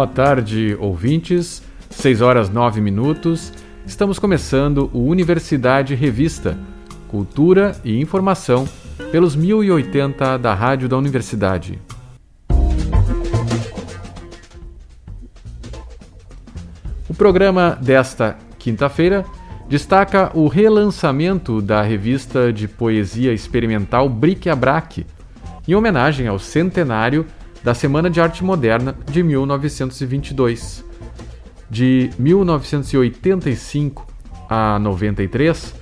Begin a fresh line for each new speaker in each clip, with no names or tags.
Boa tarde, ouvintes. 6 horas 9 minutos. Estamos começando o Universidade Revista, Cultura e Informação, pelos 1080 da Rádio da Universidade. Programa desta quinta-feira destaca o relançamento da revista de poesia experimental Bric a Brac, em homenagem ao centenário da Semana de Arte Moderna de 1922. De 1985 a 93,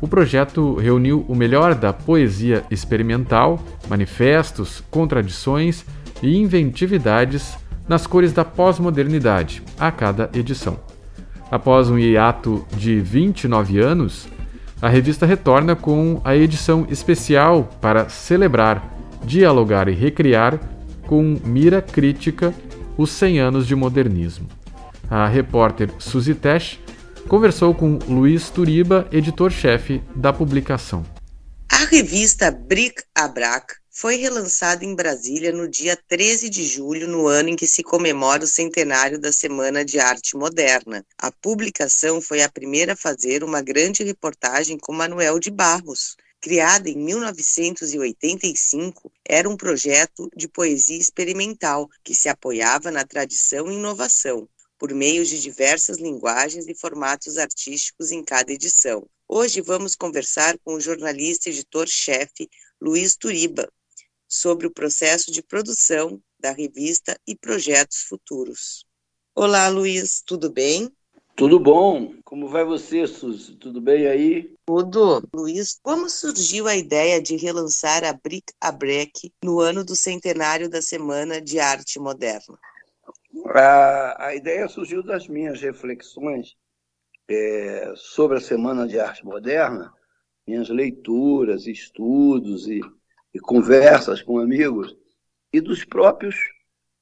o projeto reuniu o melhor da poesia experimental, manifestos, contradições e inventividades nas cores da pós-modernidade a cada edição. Após um hiato de 29 anos, a revista retorna com a edição especial para celebrar, dialogar e recriar com mira crítica os 100 anos de modernismo. A repórter Suzy Tesch conversou com Luiz Turiba, editor-chefe da publicação.
A revista Bric a Brac foi relançada em Brasília no dia 13 de julho, no ano em que se comemora o centenário da Semana de Arte Moderna. A publicação foi a primeira a fazer uma grande reportagem com Manuel de Barros, criada em 1985, era um projeto de poesia experimental que se apoiava na tradição e inovação, por meio de diversas linguagens e formatos artísticos em cada edição. Hoje vamos conversar com o jornalista e editor-chefe Luiz Turiba sobre o processo de produção da revista e projetos futuros. Olá, Luiz, tudo bem?
Tudo bom? Como vai você, Suzy? Tudo bem aí?
Tudo. Luiz, como surgiu a ideia de relançar a Bric a Brac no ano do centenário da Semana de Arte Moderna?
A, a ideia surgiu das minhas reflexões é, sobre a Semana de Arte Moderna, minhas leituras, estudos e, e conversas com amigos, e dos próprios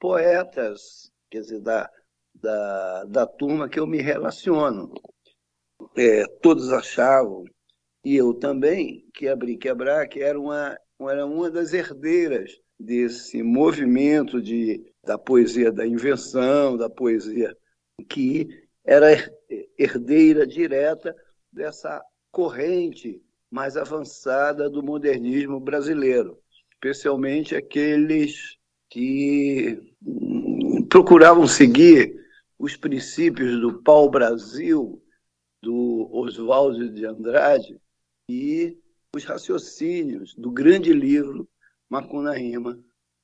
poetas, quer dizer, da, da, da turma que eu me relaciono. É, todos achavam, e eu também, que abrir quebrar que era uma, era uma das herdeiras desse movimento de, da poesia da invenção, da poesia que era herdeira direta dessa corrente mais avançada do modernismo brasileiro, especialmente aqueles que procuravam seguir os princípios do pau-brasil, do Oswaldo de Andrade, e os raciocínios do grande livro Macunaíma,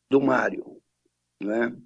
do Mário. Né?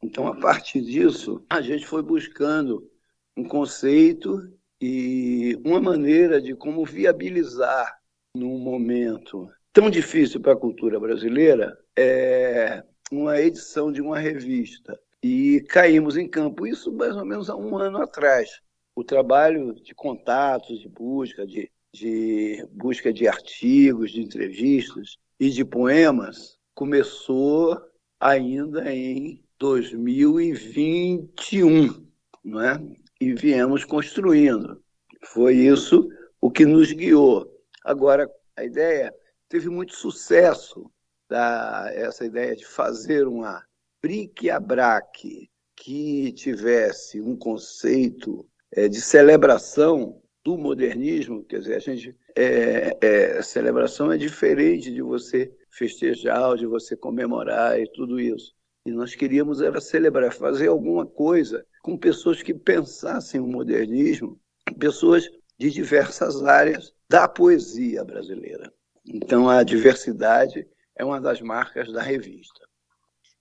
Então, a partir disso, a gente foi buscando um conceito e uma maneira de como viabilizar num momento tão difícil para a cultura brasileira é uma edição de uma revista e caímos em campo. Isso mais ou menos há um ano atrás. O trabalho de contatos, de busca, de, de busca de artigos, de entrevistas e de poemas começou ainda em 2021, não é? E viemos construindo. Foi isso o que nos guiou. Agora, a ideia teve muito sucesso, da, essa ideia de fazer uma bric-a-brac que tivesse um conceito é, de celebração do modernismo, quer dizer, a gente é, é, celebração é diferente de você festejar, de você comemorar e tudo isso. E nós queríamos era celebrar, fazer alguma coisa com pessoas que pensassem o modernismo, pessoas de diversas áreas da poesia brasileira. Então a diversidade é uma das marcas da revista.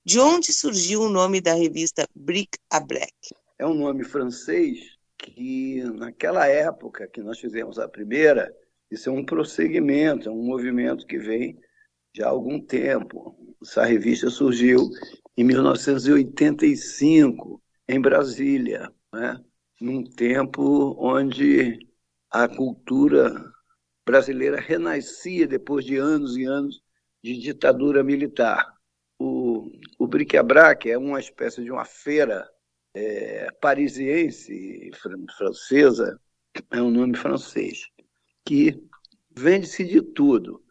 De onde surgiu o nome da revista Bric a Brac?
É um nome francês que, naquela época que nós fizemos a primeira, isso é um prosseguimento, é um movimento que vem já há algum tempo. Essa revista surgiu em 1985, em Brasília, né? num tempo onde a cultura brasileira renascia depois de anos e anos de ditadura militar. O o bric-a-brac é uma espécie de uma feira é, parisiense, francesa, é um nome francês, que vende-se de tudo,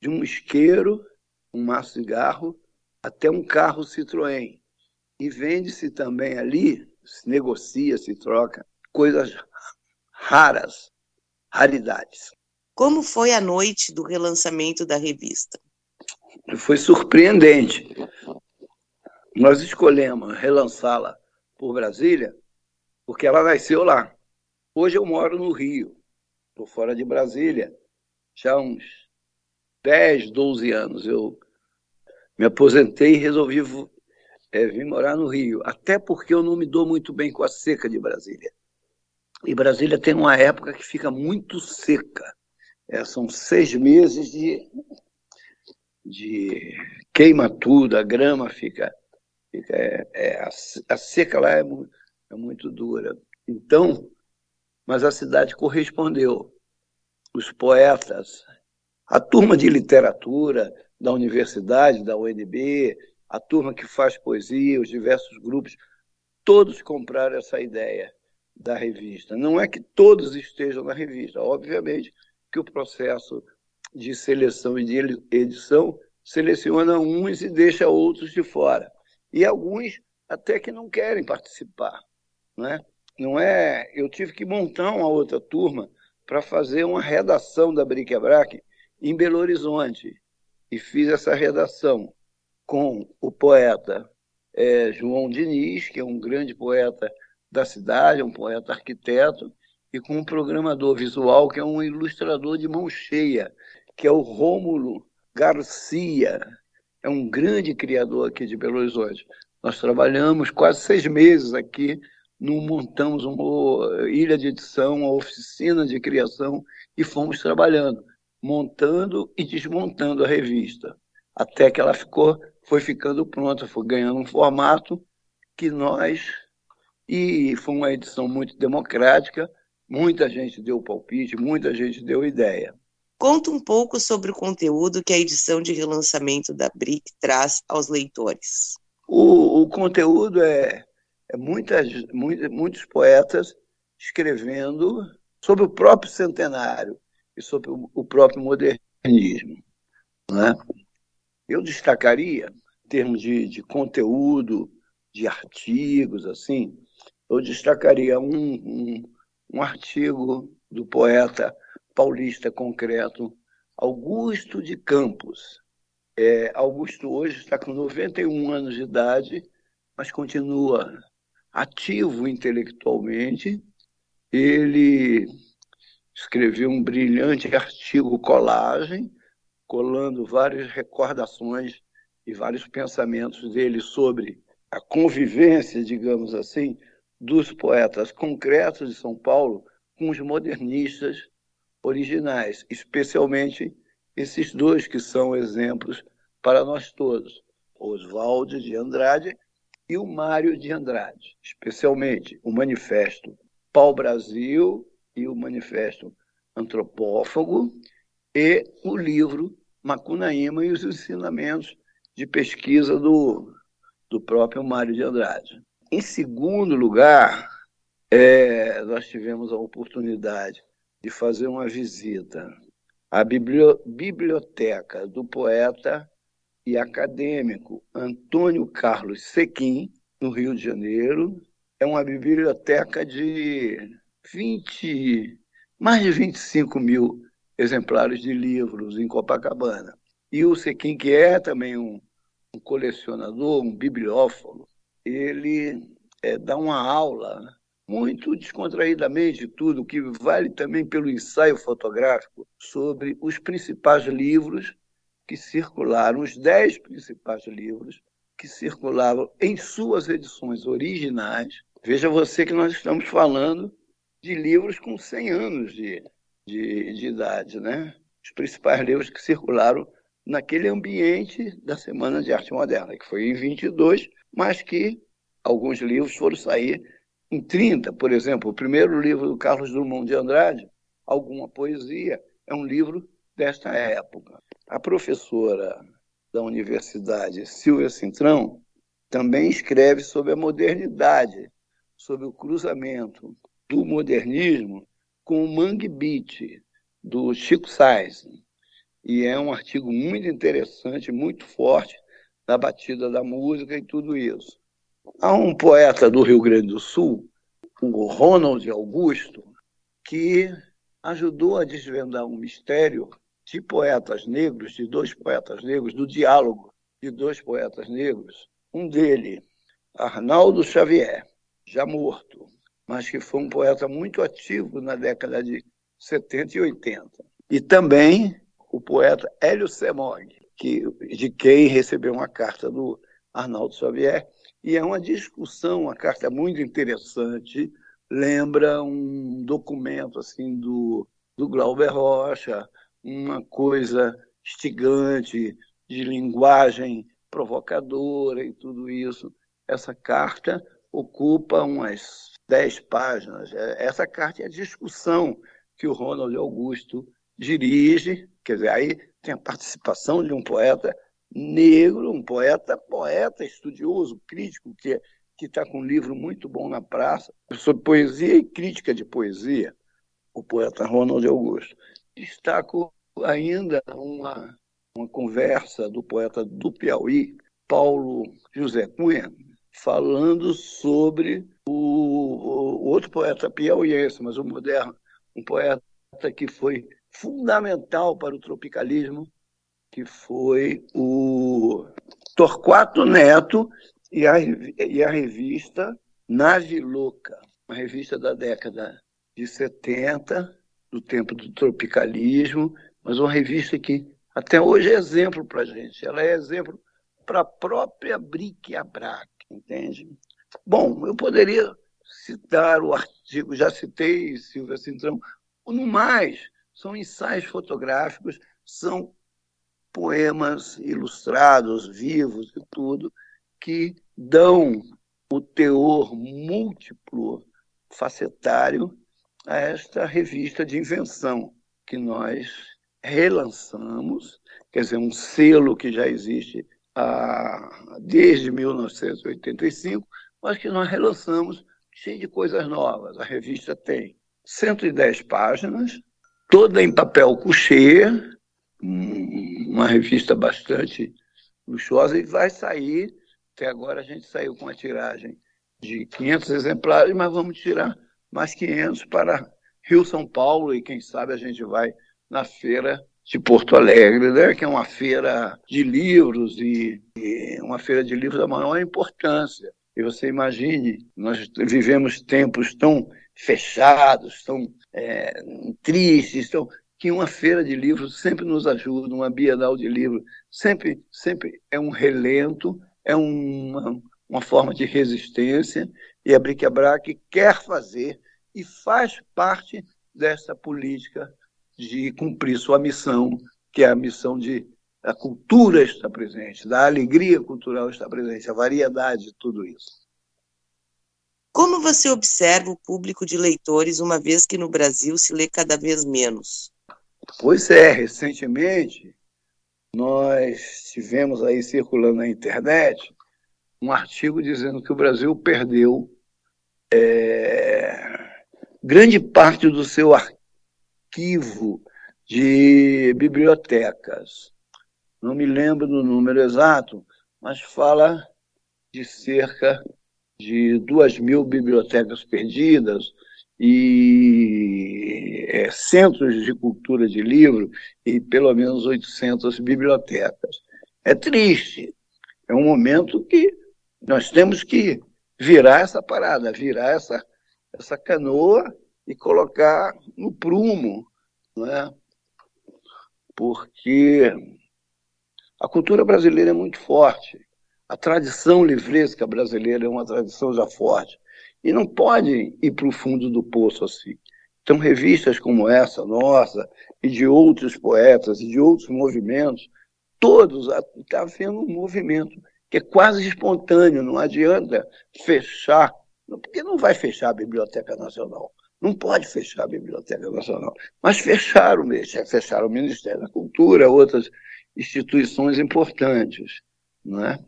de um isqueiro, um maço de cigarro, até um carro Citroën. E vende-se também ali, se negocia, se troca, coisas raras, raridades.
Como foi a noite do relançamento da revista?
Foi surpreendente. Nós escolhemos relançá-la por Brasília porque ela nasceu lá. Hoje eu moro no Rio, estou fora de Brasília, já há uns 10, 12 anos. Eu me aposentei e resolvi é, vir morar no Rio, até porque eu não me dou muito bem com a seca de Brasília. E Brasília tem uma época que fica muito seca. É, são seis meses de, de queima tudo, a grama fica. fica é, é, a, a, seca lá é, é muito dura. Então, mas a cidade correspondeu. Os poetas, a turma de literatura da universidade, da UNB, a turma que faz poesia, os diversos grupos, todos compraram essa ideia da revista. Não é que todos estejam na revista, obviamente que o processo de seleção e de edição seleciona uns e deixa outros de fora. E alguns até que não querem participar. Não é? Não é eu tive que montar uma outra turma para fazer uma redação da Bric-a-Brac em Belo Horizonte. E fiz essa redação com o poeta é, João Diniz, que é um grande poeta da cidade, um poeta arquiteto, e com um programador visual que é um ilustrador de mão cheia, que é o Rômulo Garcia, é um grande criador aqui de Belo Horizonte. Nós trabalhamos quase seis meses aqui, no, montamos uma ilha de edição, uma oficina de criação e fomos trabalhando, montando e desmontando a revista, até que ela ficou, foi ficando pronta, foi ganhando um formato que nós e foi uma edição muito democrática, muita gente deu palpite, muita gente deu ideia.
Conta um pouco sobre o conteúdo que a edição de relançamento da BRIC traz aos leitores.
O, o conteúdo é, é muitas, muitos, muitos poetas escrevendo sobre o próprio centenário e sobre o, o próprio modernismo. Né? Eu destacaria, em termos de, de conteúdo, de artigos, assim, eu destacaria um, um, um artigo do poeta paulista concreto Augusto de Campos. É, Augusto hoje está com 91 anos de idade, mas continua ativo intelectualmente. Ele escreveu um brilhante artigo colagem, colando várias recordações e vários pensamentos dele sobre a convivência, digamos assim, dos poetas concretos de São Paulo com os modernistas originais, especialmente esses dois que são exemplos para nós todos, Oswaldo de Andrade e o Mário de Andrade, especialmente o Manifesto Pau Brasil e o Manifesto Antropófago e o livro Macunaíma e os ensinamentos de pesquisa do, do próprio Mário de Andrade. Em segundo lugar, é, nós tivemos a oportunidade de fazer uma visita à biblioteca do poeta e acadêmico Antônio Carlos Sequim, no Rio de Janeiro. É uma biblioteca de 20, mais de 25 mil exemplares de livros em Copacabana. E o Sequim, que é também um, um colecionador, um bibliófilo, ele é, dá uma aula muito descontraídamente tudo, que vale também pelo ensaio fotográfico sobre os principais livros que circularam, os dez principais livros que circulavam em suas edições originais. Veja você que nós estamos falando de livros com 100 anos de, de, de idade, né? Os principais livros que circularam naquele ambiente da Semana de Arte Moderna, que foi em 22, mas que alguns livros foram sair em 30, por exemplo. O primeiro livro do Carlos Drummond de Andrade, Alguma Poesia, é um livro desta época. A professora da universidade, Silvia Cintrão, também escreve sobre a modernidade, sobre o cruzamento do modernismo com o Mangue Beat, do Chico Sainz. E é um artigo muito interessante, muito forte, na batida da música e tudo isso. Há um poeta do Rio Grande do Sul, o Ronald Augusto, que ajudou a desvendar um mistério de poetas negros, de dois poetas negros, do diálogo de dois poetas negros. Um dele, Arnaldo Xavier, já morto, mas que foi um poeta muito ativo na década de 70 e 80. E também o poeta Hélio Semog, que, de quem recebeu uma carta do Arnaldo Xavier, e é uma discussão, uma carta muito interessante, lembra um documento assim do, do Glauber Rocha, uma coisa instigante, de linguagem provocadora e tudo isso. Essa carta ocupa umas dez páginas. Essa carta é a discussão que o Ronald Augusto dirige, quer dizer, aí tem a participação de um poeta negro, um poeta, poeta, estudioso, crítico, que que está com um livro muito bom na praça, sobre poesia e crítica de poesia, o poeta Ronald Augusto. Destaco ainda uma, uma conversa do poeta do Piauí, Paulo José Cunha, falando sobre o, o outro poeta piauiense, mas o moderno, um poeta que foi fundamental para o tropicalismo, que foi o Torquato Neto e a, e a revista Nave Louca, uma revista da década de 70, do tempo do tropicalismo, mas uma revista que até hoje é exemplo para a gente. Ela é exemplo para a própria Bric Abrac, entende? Bom, eu poderia citar o artigo, já citei Silvia Cintrão, no mais, são ensaios fotográficos, são poemas ilustrados, vivos e tudo, que dão o teor múltiplo, facetário, a esta revista de invenção que nós relançamos, quer dizer, um selo que já existe há, desde 1985, mas que nós relançamos cheio de coisas novas. A revista tem 110 páginas, toda em papel couché, uma revista bastante luxuosa, e vai sair, até agora a gente saiu com a tiragem de 500 exemplares, mas vamos tirar mais 500 para Rio São Paulo, e quem sabe a gente vai na feira de Porto Alegre, né, que é uma feira de livros e, e uma feira de livros da maior importância. E você imagine, nós vivemos tempos tão fechados, tão é, tristes, tão, que uma feira de livros sempre nos ajuda, uma bienal de livros. Sempre, sempre é um relento, é uma, uma forma de resistência, e a Bric-a-Brac quer fazer e faz parte dessa política de cumprir sua missão, que é a missão de a cultura estar presente, da alegria cultural estar presente, a variedade de tudo isso.
Como você observa o público de leitores, uma vez que no Brasil se lê cada vez menos?
Pois é, recentemente nós tivemos aí circulando na internet um artigo dizendo que o Brasil perdeu é, grande parte do seu arquivo de bibliotecas. Não me lembro do número exato, mas fala de cerca de duas mil bibliotecas perdidas e é, centros de cultura de livro e pelo menos 800 bibliotecas. É triste. É um momento que nós temos que virar essa parada, virar essa, essa canoa e colocar no prumo, né? porque a cultura brasileira é muito forte. A tradição livresca brasileira é uma tradição já forte. E não pode ir para o fundo do poço assim. Então, revistas como essa, nossa, e de outros poetas, e de outros movimentos, todos, está havendo um movimento que é quase espontâneo, não adianta fechar, porque não vai fechar a Biblioteca Nacional. Não pode fechar a Biblioteca Nacional. Mas fecharam fecharam o Ministério da Cultura, outras instituições importantes. Não é?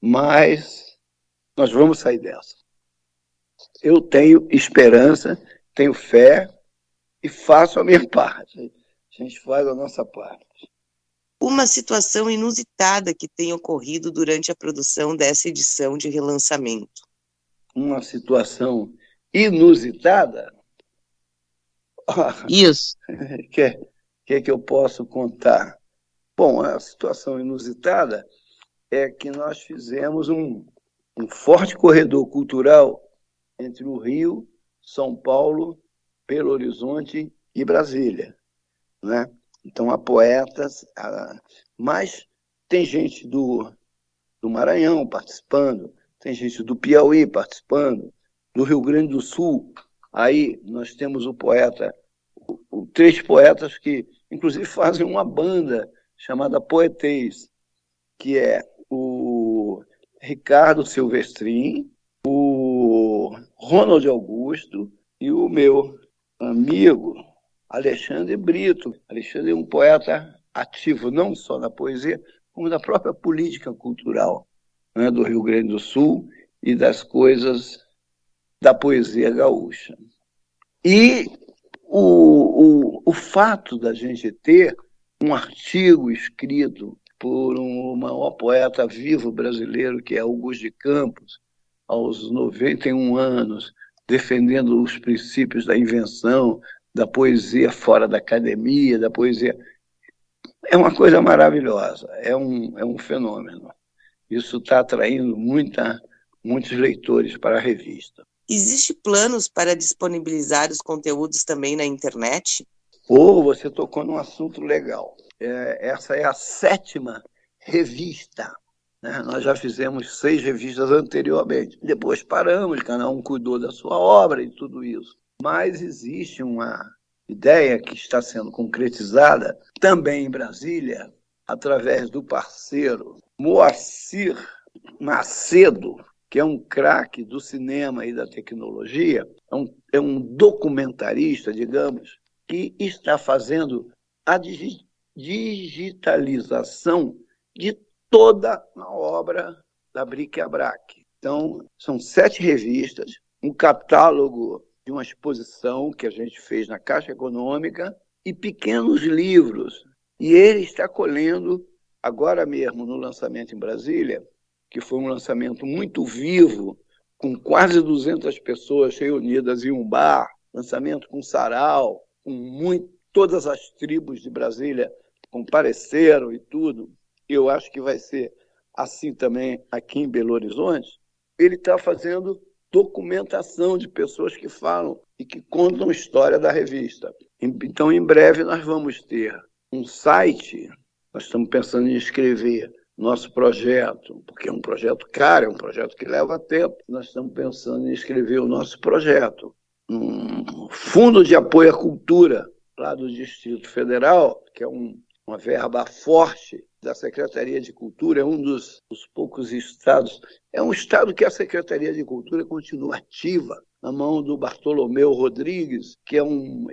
mas nós vamos sair dessa. Eu tenho esperança, tenho fé e faço a minha parte. A gente faz a nossa parte.
Uma situação inusitada que tem ocorrido durante a produção dessa edição de relançamento.
Uma situação inusitada?
Isso.
O que, que, que eu posso contar? Bom, a situação inusitada é que nós fizemos um, um forte corredor cultural entre o Rio, São Paulo, Belo Horizonte e Brasília. Né? Então, há poetas, há... mas tem gente do, do Maranhão participando, tem gente do Piauí participando, do Rio Grande do Sul. Aí nós temos o poeta, o, o, três poetas que, inclusive, fazem uma banda chamada Poetês, que é o Ricardo Silvestrin, o Ronald Augusto e o meu amigo Alexandre Brito. Alexandre é um poeta ativo não só na poesia, como na própria política cultural né, do Rio Grande do Sul e das coisas da poesia gaúcha. E o, o, o fato da gente ter um artigo escrito por um maior poeta vivo brasileiro, que é Augusto de Campos, aos 91 anos, defendendo os princípios da invenção, da poesia fora da academia, da poesia. É uma coisa maravilhosa, é um, é um fenômeno. Isso está atraindo muita, muitos leitores para a revista.
Existe planos para disponibilizar os conteúdos também na internet?
Ou você tocou num assunto legal. É, essa é a sétima revista. Né? Nós já fizemos seis revistas anteriormente. Depois paramos, cada um cuidou da sua obra e tudo isso. Mas existe uma ideia que está sendo concretizada também em Brasília, através do parceiro Moacir Macedo, que é um craque do cinema e da tecnologia, é um, é um documentarista, digamos, que está fazendo a digitalização de toda a obra da Bric-a-Brac. Então, são sete revistas, um catálogo de uma exposição que a gente fez na Caixa Econômica e pequenos livros. E ele está colhendo, agora mesmo no lançamento em Brasília, que foi um lançamento muito vivo, com quase 200 pessoas reunidas em um bar, lançamento com sarau, muito, todas as tribos de Brasília compareceram e tudo. Eu acho que vai ser assim também aqui em Belo Horizonte. Ele está fazendo documentação de pessoas que falam e que contam história da revista. Então, em breve, nós vamos ter um site. Nós estamos pensando em escrever nosso projeto, porque é um projeto caro, é um projeto que leva tempo. Nós estamos pensando em escrever o nosso projeto. Um fundo de apoio à cultura lá do Distrito Federal, que é um, uma verba forte da Secretaria de Cultura, é um dos, dos poucos estados. É um estado que a Secretaria de Cultura continua ativa, na mão do Bartolomeu Rodrigues, que é um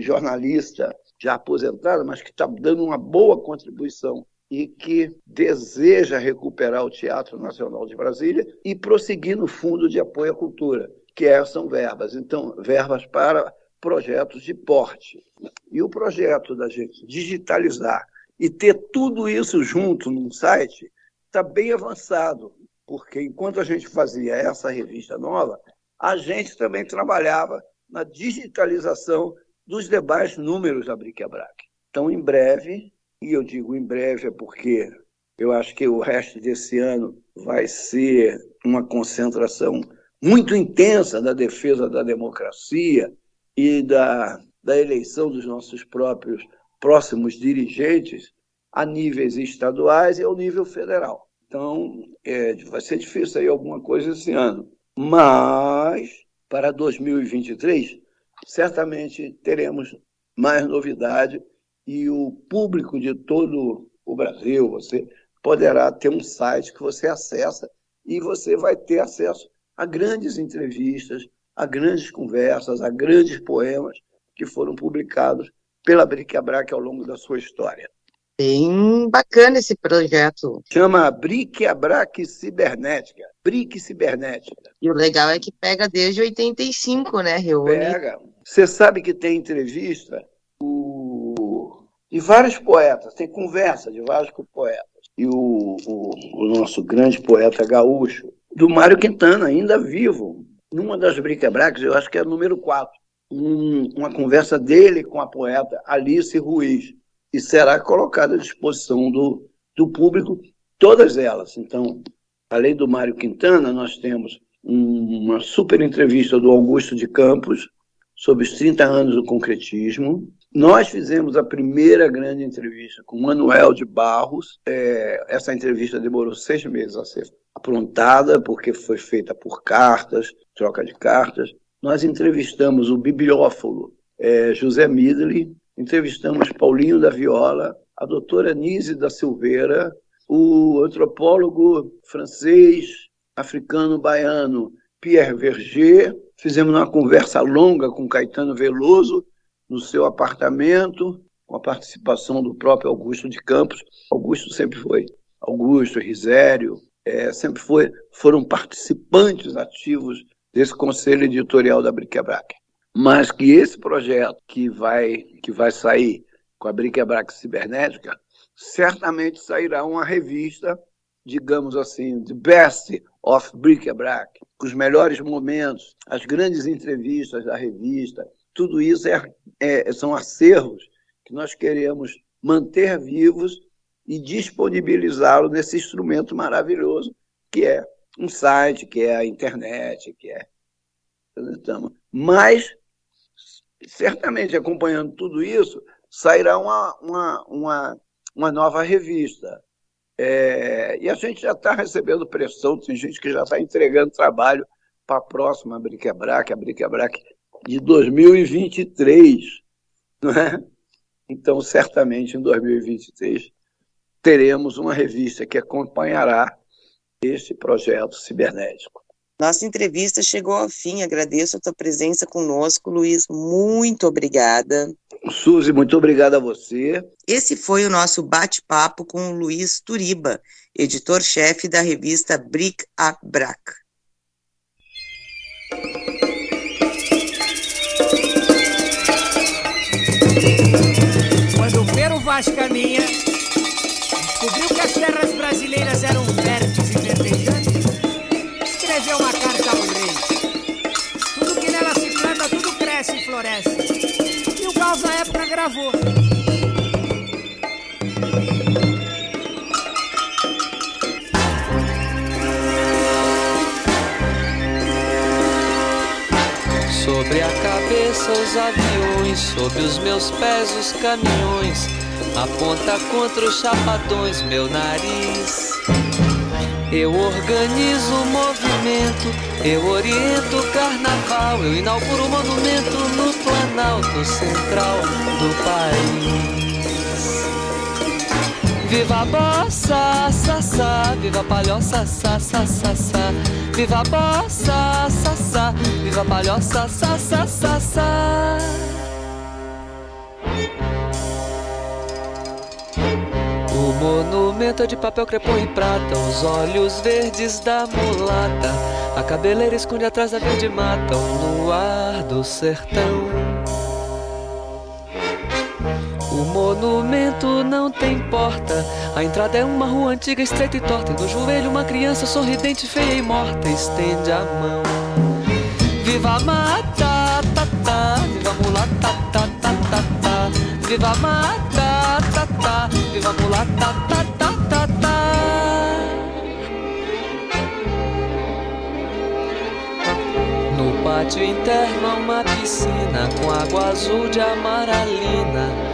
jornalista já aposentado, mas que está dando uma boa contribuição e que deseja recuperar o Teatro Nacional de Brasília e prosseguir no Fundo de Apoio à Cultura, que é, são verbas. Então, verbas para projetos de porte. E o projeto da gente digitalizar e ter tudo isso junto num site está bem avançado, porque enquanto a gente fazia essa revista nova, a gente também trabalhava na digitalização dos demais números da Bric-a-Brac. Então, em breve, e eu digo em breve é porque eu acho que o resto desse ano vai ser uma concentração muito intensa da defesa da democracia e da, da eleição dos nossos próprios próximos dirigentes a níveis estaduais e ao nível federal. Então, é, vai ser difícil aí alguma coisa esse ano. Mas, para 2023, certamente teremos mais novidade e o público de todo o Brasil, você poderá ter um site que você acessa e você vai ter acesso a grandes entrevistas, a grandes conversas, a grandes poemas que foram publicados pela Bric-a-Brac ao longo da sua história.
Bem bacana esse projeto.
Chama Brique Abraque Cibernética. Brique Cibernética.
E o legal é que pega desde 85, né, Reúne?
Pega. Você sabe que tem entrevista o... de vários poetas, tem conversa de vários poetas. E o, o, o nosso grande poeta gaúcho, do Mário Quintana, ainda vivo, numa das briquebraques, eu acho que é a número 4, um, uma conversa dele com a poeta Alice Ruiz e será colocada à disposição do, do público, todas elas. Então, além do Mário Quintana, nós temos uma super entrevista do Augusto de Campos sobre os 30 anos do concretismo. Nós fizemos a primeira grande entrevista com Manuel de Barros. É, essa entrevista demorou seis meses a ser aprontada, porque foi feita por cartas, troca de cartas. Nós entrevistamos o bibliófilo é, José Midley, entrevistamos Paulinho da Viola, a doutora Nise da Silveira, o antropólogo francês, africano-baiano Pierre Verger. Fizemos uma conversa longa com Caetano Veloso no seu apartamento, com a participação do próprio Augusto de Campos. Augusto sempre foi, Augusto, Risério, é, sempre foi, foram participantes ativos desse conselho editorial da Briquebrac mas que esse projeto que vai, que vai sair com a Briquebrac Cibernética, certamente sairá uma revista, digamos assim, The Best of Briquebrac, com os melhores momentos, as grandes entrevistas da revista, tudo isso é, é, são acervos que nós queremos manter vivos e disponibilizá-lo nesse instrumento maravilhoso que é um site, que é a internet, que é. Mas certamente acompanhando tudo isso, sairá uma, uma, uma, uma nova revista. É, e a gente já está recebendo pressão, tem gente que já está entregando trabalho para a próxima Briquebrac, a Briquebrac de 2023. Não é? Então, certamente, em 2023, teremos uma revista que acompanhará este projeto cibernético.
Nossa entrevista chegou ao fim. Agradeço a tua presença conosco, Luiz. Muito obrigada.
Suzy, muito obrigada a você.
Esse foi o nosso bate-papo com o Luiz Turiba, editor-chefe da revista Bric a Brac.
Quando o Pero Vaz caminha, descobriu que as terras brasileiras eram férteis e verdejantes escreveu uma carta ao rei. Tudo que nela se planta, tudo cresce e floresce. E o Gauss na época gravou.
Cabeça os aviões, sob os meus pés os caminhões, aponta contra os chapadões meu nariz. Eu organizo o movimento, eu oriento o carnaval, eu inauguro o monumento no Planalto Central do país. Viva a bossa, sa, viva a palhoça, sa, sa. Viva a bossa, sa, viva a palhoça, sa, sa. O monumento é de papel crepom e prata, os olhos verdes da mulata. A cabeleira esconde atrás da verde mata, o luar do sertão. O monumento não tem porta, a entrada é uma rua antiga, estreita e torta. E no joelho uma criança sorridente, feia e morta, estende a mão. Viva a mata, ta, ta, viva a mulata, ta, ta, ta, ta. Viva a mata, ta, ta, viva a mulata, ta, ta, ta, ta. No pátio interno há uma piscina com água azul de amaralina.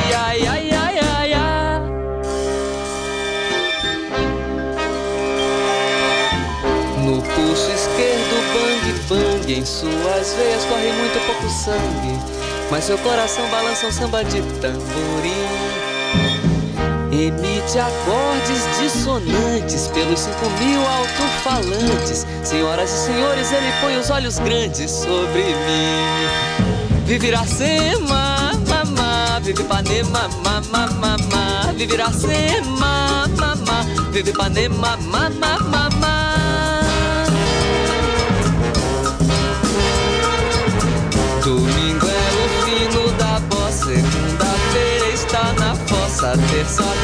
No pulso esquerdo, bang, bang, e em suas veias corre muito pouco sangue, mas seu coração balança um samba de tamborim. Emite acordes dissonantes pelos cinco mil alto-falantes. Senhoras e senhores, ele põe os olhos grandes sobre mim. Vive Iracema, mamá, vive Ipanema, mamá, mamá. Vive Iracema, mamá, vive Ipanema, mamá, mamá. it's all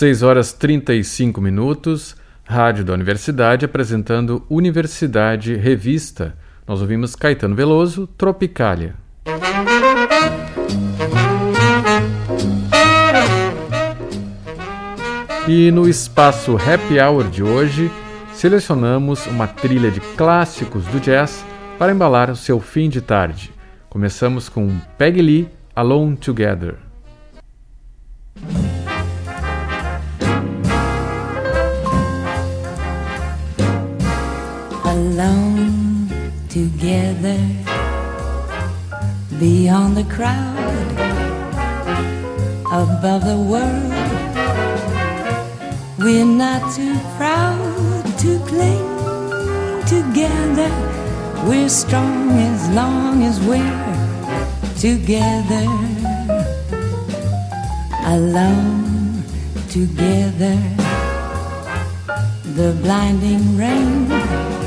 6 horas 35 minutos, Rádio da Universidade apresentando Universidade Revista. Nós ouvimos Caetano Veloso, Tropicália. E no espaço Happy Hour de hoje, selecionamos uma trilha de clássicos do jazz para embalar o seu fim de tarde. Começamos com Peggy Lee, Alone Together.
Alone together. Beyond the crowd above the world. We're not too proud to cling together. We're strong as long as we're together. Alone together. The blinding rain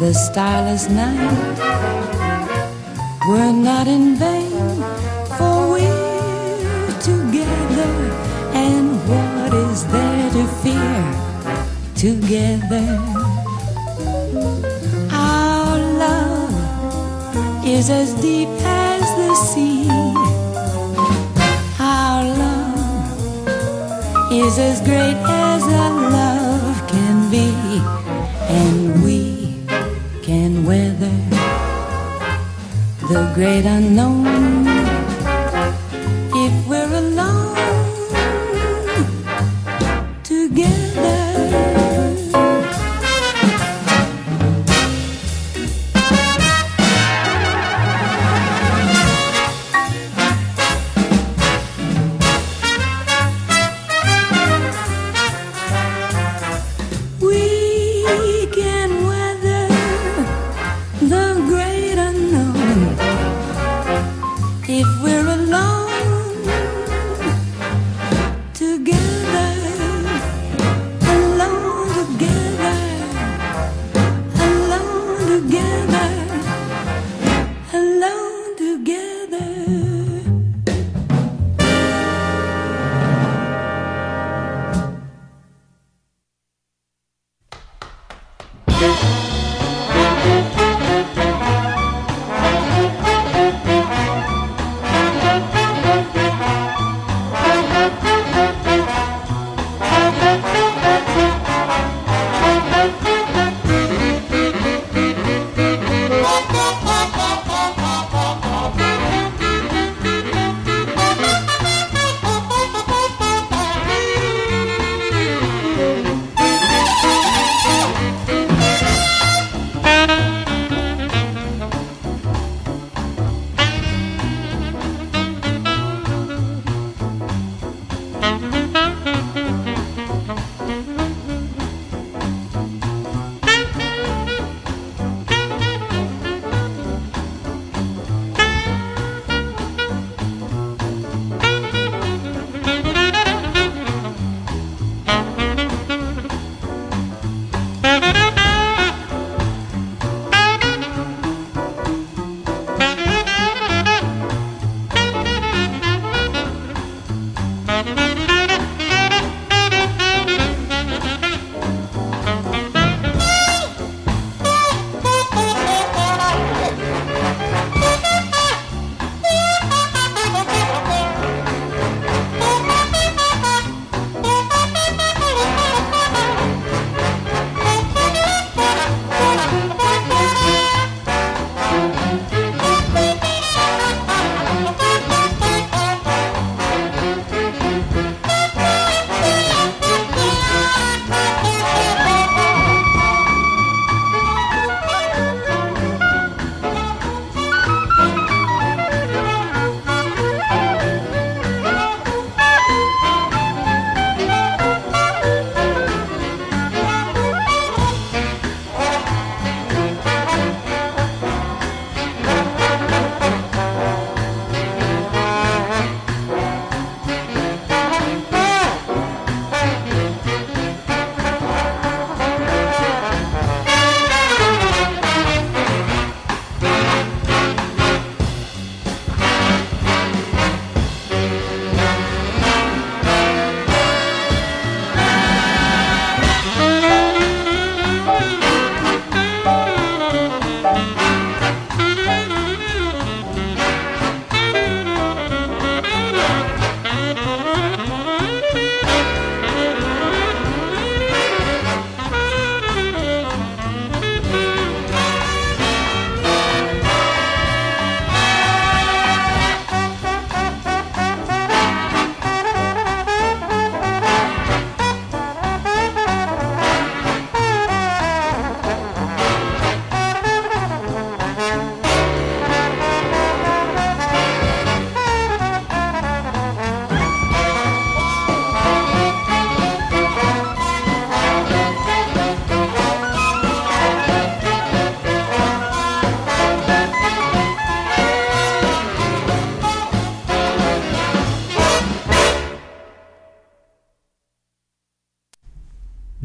the starless night were not in vain, for we're together, and what is there to fear together? Our love is as deep as the sea. Our love is as great as a the great unknown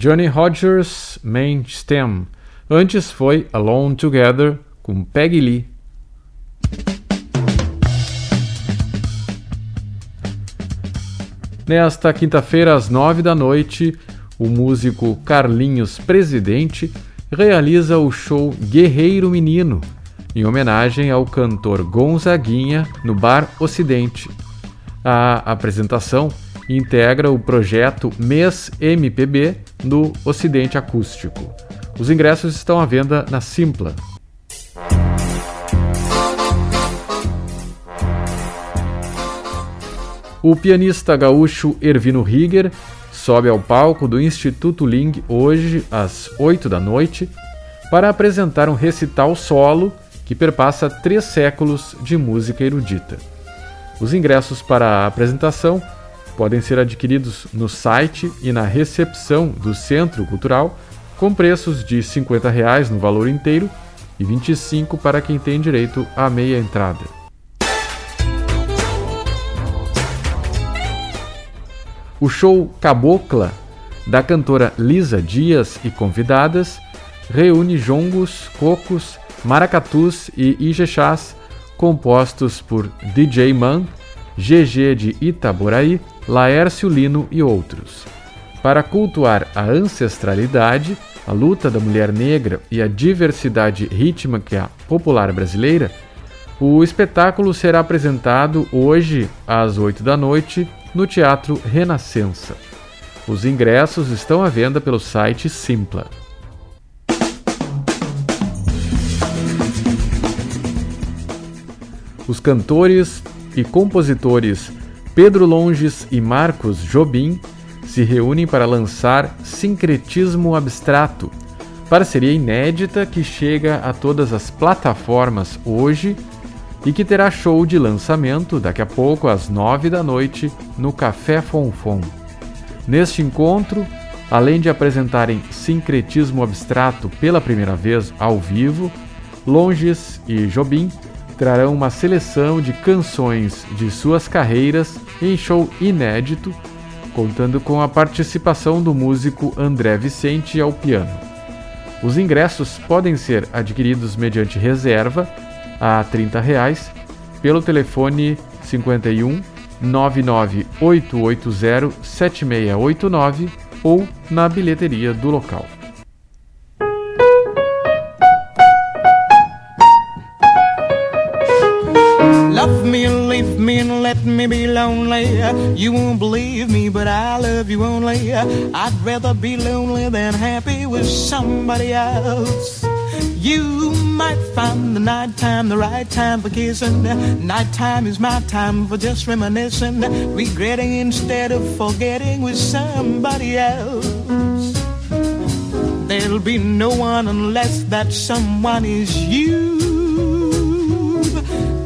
Johnny Rogers Main Stem. Antes foi Alone Together com Peggy Lee. Nesta quinta-feira, às nove da noite, o músico Carlinhos Presidente realiza o show Guerreiro Menino, em homenagem ao cantor Gonzaguinha no Bar Ocidente. A apresentação integra o projeto Mês MPB no Ocidente Acústico. Os ingressos estão à venda na Simpla. O pianista gaúcho Ervino Rieger sobe ao palco do Instituto Ling hoje às 8 da noite para apresentar um recital solo que perpassa três séculos de música erudita. Os ingressos para a apresentação podem ser adquiridos no site e na recepção do Centro Cultural, com preços de 50 reais no valor inteiro e R$ 25 para quem tem direito à meia entrada. O show Cabocla, da cantora Lisa Dias e convidadas, reúne jongos, cocos, maracatus e ijexás compostos por DJ Man, GG de Itaboraí, Laércio Lino e outros. Para cultuar a ancestralidade, a luta da mulher negra e a diversidade rítmica popular brasileira, o espetáculo será apresentado hoje às 8 da noite no Teatro Renascença. Os ingressos estão à venda pelo site Simpla. Os cantores e compositores Pedro Longes e Marcos Jobim se reúnem para lançar Sincretismo Abstrato, parceria inédita que chega a todas as plataformas hoje e que terá show de lançamento daqui a pouco às nove da noite no Café Fonfon. Neste encontro, além de apresentarem sincretismo abstrato pela primeira vez ao vivo, Longes e Jobim trarão uma seleção de canções de suas carreiras em show inédito, contando com a participação do músico André Vicente ao piano. Os ingressos podem ser adquiridos mediante reserva a 30 reais, pelo telefone 51 99880 7689 ou na bilheteria do local.
Love me and leave me and let me be lonely. You won't believe me, but I love you only. I'd rather be lonely than happy with somebody else. You might find the nighttime the right time for kissing. Nighttime is my time for just reminiscing, regretting instead of forgetting with somebody else. There'll be no one unless that someone is you.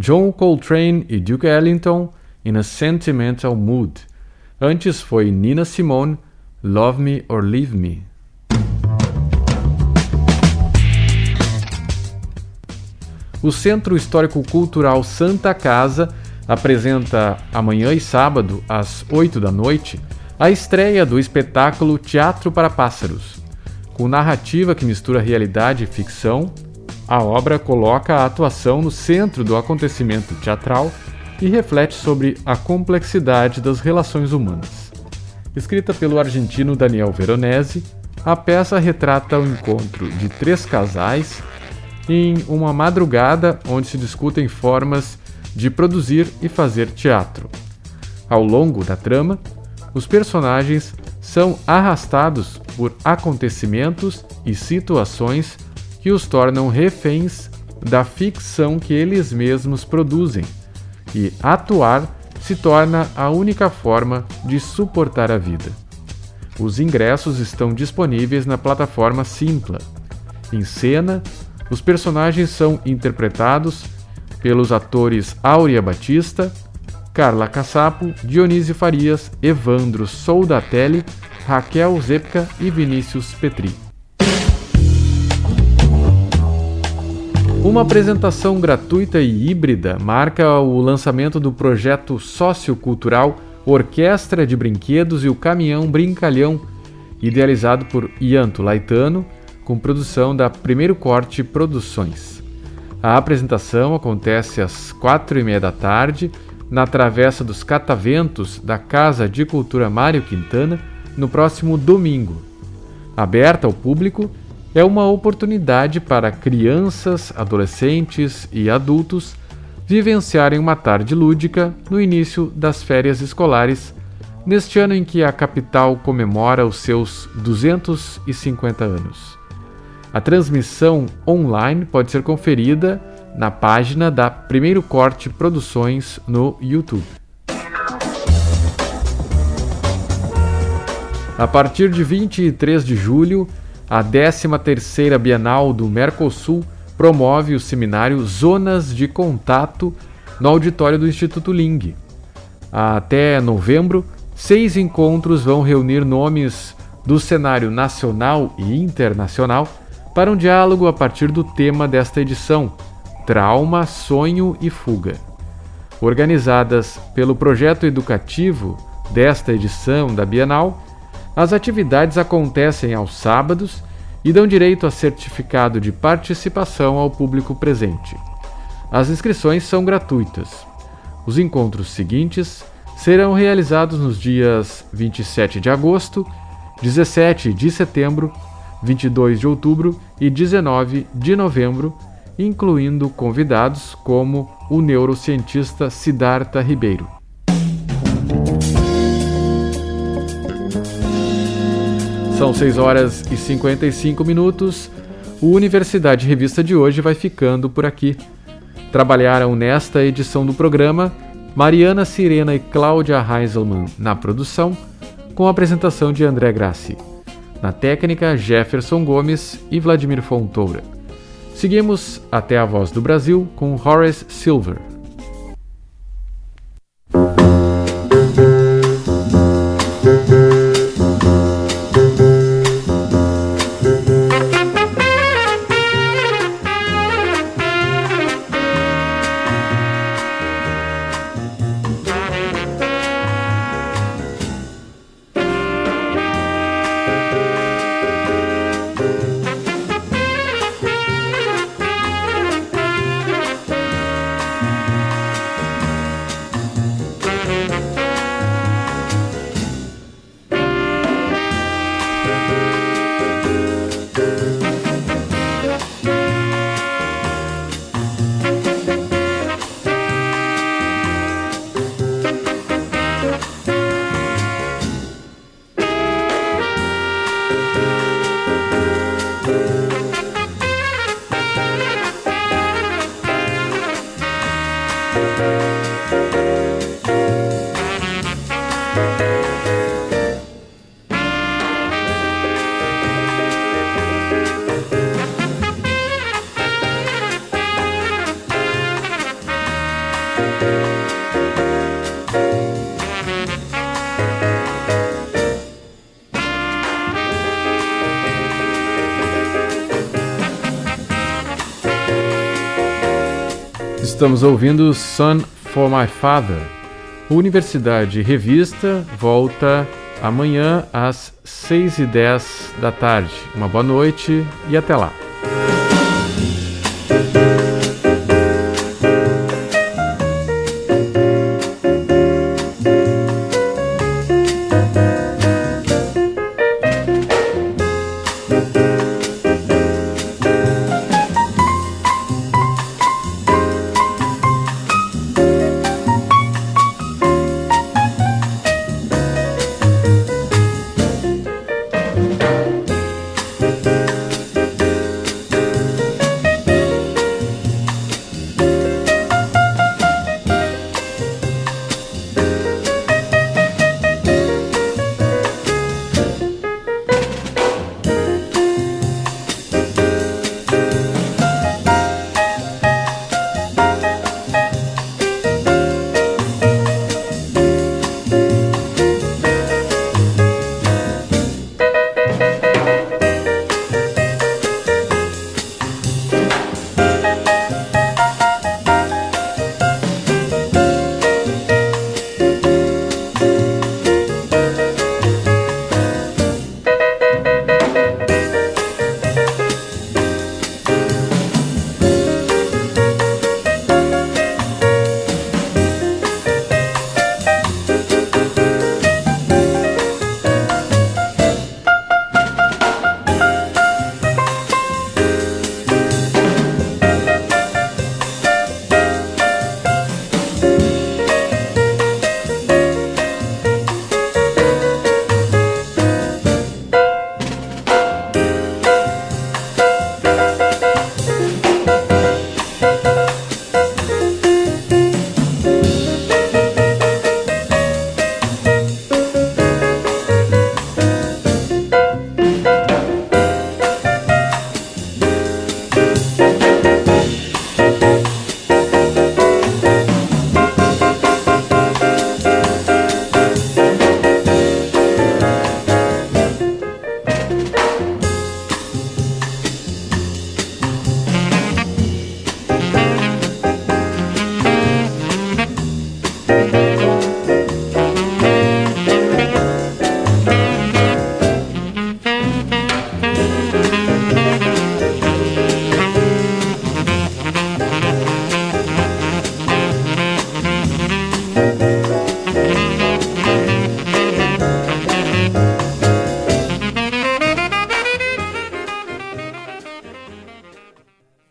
John Coltrane e Duke Ellington in a Sentimental Mood. Antes foi Nina Simone, Love Me or Leave Me. O Centro Histórico Cultural Santa Casa apresenta amanhã e sábado, às 8 da noite, a estreia do espetáculo Teatro para Pássaros. Com narrativa que mistura realidade e ficção, a obra coloca a atuação no centro do acontecimento teatral e reflete sobre a complexidade das relações humanas. Escrita pelo argentino Daniel Veronese, a peça retrata o encontro de três casais em uma madrugada onde se discutem formas de produzir e fazer teatro. Ao longo da trama, os personagens são arrastados por acontecimentos e situações que os tornam reféns da ficção que eles mesmos produzem, e atuar se torna a única forma de suportar a vida. Os ingressos estão disponíveis na plataforma Simpla. Em cena, os personagens são interpretados pelos atores Áurea Batista, Carla Cassapo, Dionísio Farias, Evandro Soldatelli, Raquel Zepka e Vinícius Petri. Uma apresentação gratuita e híbrida marca o lançamento do projeto sociocultural Orquestra de Brinquedos e o Caminhão Brincalhão, idealizado por Ianto Laitano, com produção da Primeiro Corte Produções. A apresentação acontece às quatro e meia da tarde na Travessa dos Cataventos da Casa de Cultura Mário Quintana, no próximo domingo. Aberta ao público, é uma oportunidade para crianças, adolescentes e adultos vivenciarem uma tarde lúdica no início das férias escolares, neste ano em que a capital comemora os seus 250 anos. A transmissão online pode ser conferida na página da Primeiro Corte Produções no YouTube. A partir de 23 de julho, a 13ª Bienal do Mercosul promove o seminário Zonas de Contato no auditório do Instituto Ling. Até novembro, seis encontros vão reunir nomes do cenário nacional e internacional para um diálogo a partir do tema desta edição: Trauma, Sonho e Fuga. Organizadas pelo projeto educativo desta edição da Bienal, as atividades acontecem aos sábados e dão direito a certificado de participação ao público presente. As inscrições são gratuitas. Os encontros seguintes serão realizados nos dias 27 de agosto, 17 de setembro, 22 de outubro e 19 de novembro, incluindo convidados como o neurocientista Siddhartha Ribeiro. São 6 horas e 55 minutos. O Universidade Revista de hoje vai ficando por aqui. Trabalharam nesta edição do programa Mariana Sirena e Cláudia Heiselman na produção, com a apresentação de André Grassi. Na técnica, Jefferson Gomes e Vladimir Fontoura. Seguimos até a Voz do Brasil com Horace Silver. Estamos ouvindo Son for My Father. Universidade Revista volta amanhã às 6h10 da tarde. Uma boa noite e até lá.